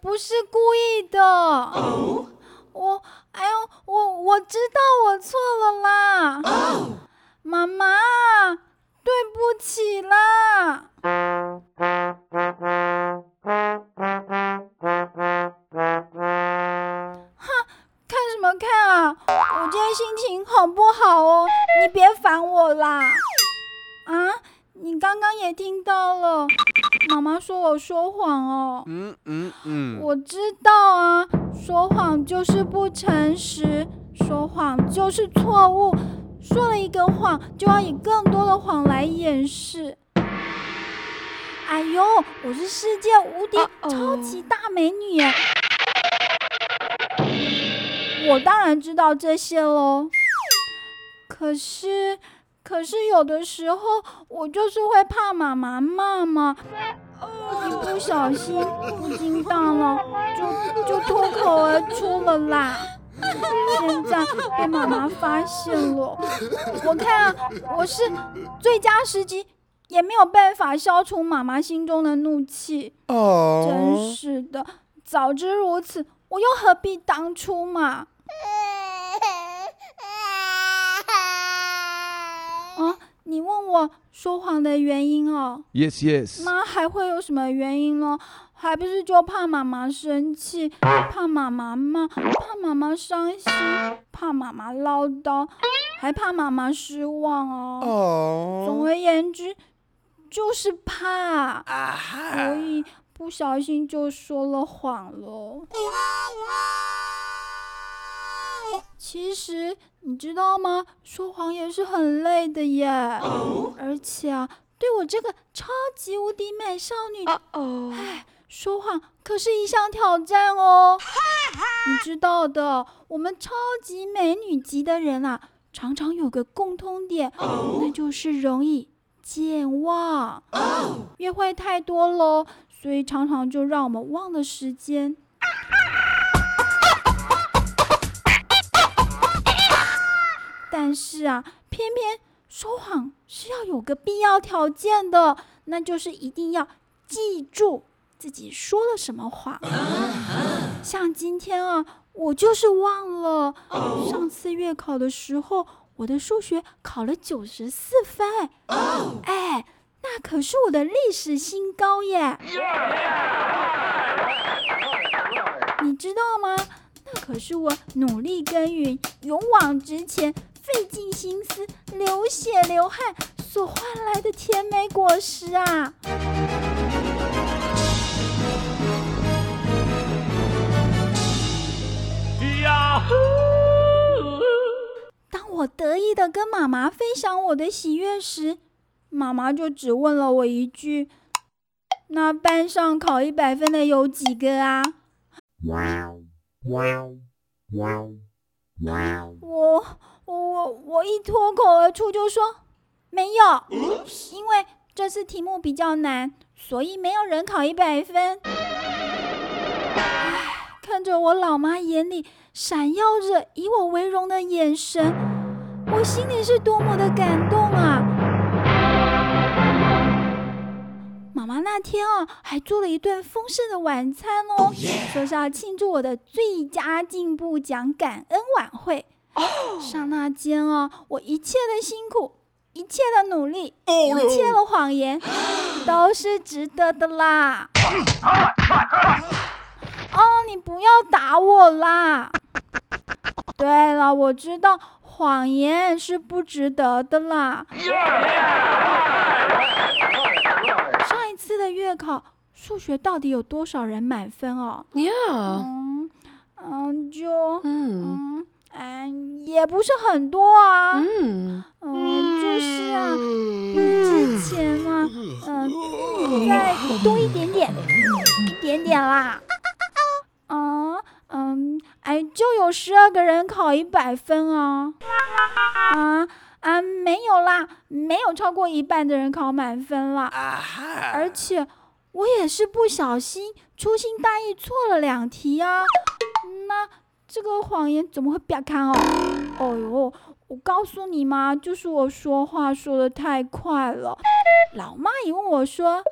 不是故意的。我，哎呦，我我知道我错了啦。妈妈，对不起啦。看什么看啊！我今天心情好不好哦？你别烦我啦！啊，你刚刚也听到了，妈妈说我说谎哦。嗯嗯嗯，我知道啊，说谎就是不诚实，说谎就是错误，说了一个谎就要以更多的谎来掩饰。哎呦，我是世界无敌超级大美女！我当然知道这些喽，可是，可是有的时候我就是会怕妈妈骂嘛，一不小心不经当了，就就脱口而出了啦。现在被妈妈发现了，我看啊，我是最佳时机，也没有办法消除妈妈心中的怒气。哦，真是的，早知如此，我又何必当初嘛。你问我说谎的原因哦？Yes, yes。那还会有什么原因呢？还不是就怕妈妈生气，怕妈妈骂，怕妈妈伤心，怕妈妈唠叨，还怕妈妈失望哦。哦。总而言之，就是怕，所以不小心就说了谎了。其实你知道吗？说谎也是很累的耶。而且啊，对我这个超级无敌美少女，哎，说谎可是一项挑战哦。你知道的，我们超级美女级的人啊，常常有个共通点，那就是容易健忘。约会太多了，所以常常就让我们忘了时间。但是啊，偏偏说谎是要有个必要条件的，那就是一定要记住自己说了什么话。像今天啊，我就是忘了上次月考的时候，我的数学考了九十四分。哎，那可是我的历史新高耶！你知道吗？那可是我努力耕耘、勇往直前。费尽心思、流血流汗所换来的甜美果实啊！呀呼！当我得意的跟妈妈分享我的喜悦时，妈妈就只问了我一句：“那班上考一百分的有几个啊？”我。我我一脱口而出就说没有，因为这次题目比较难，所以没有人考一百分。看着我老妈眼里闪耀着以我为荣的眼神，我心里是多么的感动啊！妈妈那天啊，还做了一顿丰盛的晚餐哦，说是要庆祝我的最佳进步奖感恩晚会。刹那间啊，我一切的辛苦，一切的努力，一切的谎言，都是值得的啦！哦，你不要打我啦！对了，我知道谎言是不值得的啦。上一次的月考数学到底有多少人满分哦？Yeah，嗯嗯，就嗯。嗯，也不是很多啊。嗯，嗯，就是啊，比之前啊，嗯，再多一点点，一点点啦。啊嗯，哎，就有十二个人考一百分啊。啊啊，没有啦，没有超过一半的人考满分了。而且我也是不小心粗心大意错了两题啊。那。这个谎言怎么会别看哦？哦呦，我告诉你嘛，就是我说话说的太快了。老妈也问我说：“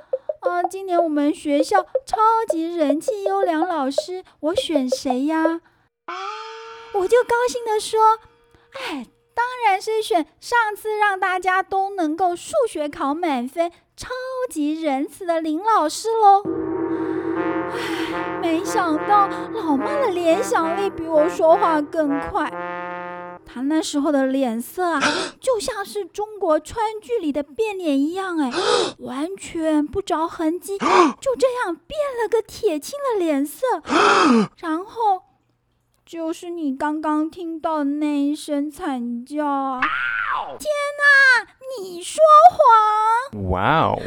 嗯，今年我们学校超级人气优良老师，我选谁呀？我就高兴地说：“哎，当然是选上次让大家都能够数学考满分、超级仁慈的林老师喽。”唉，没想到老妈的联想力比我说话更快。她那时候的脸色啊，就像是中国川剧里的变脸一样，哎，完全不着痕迹，就这样变了个铁青的脸色。然后就是你刚刚听到的那一声惨叫。天哪，你说谎！哇哦！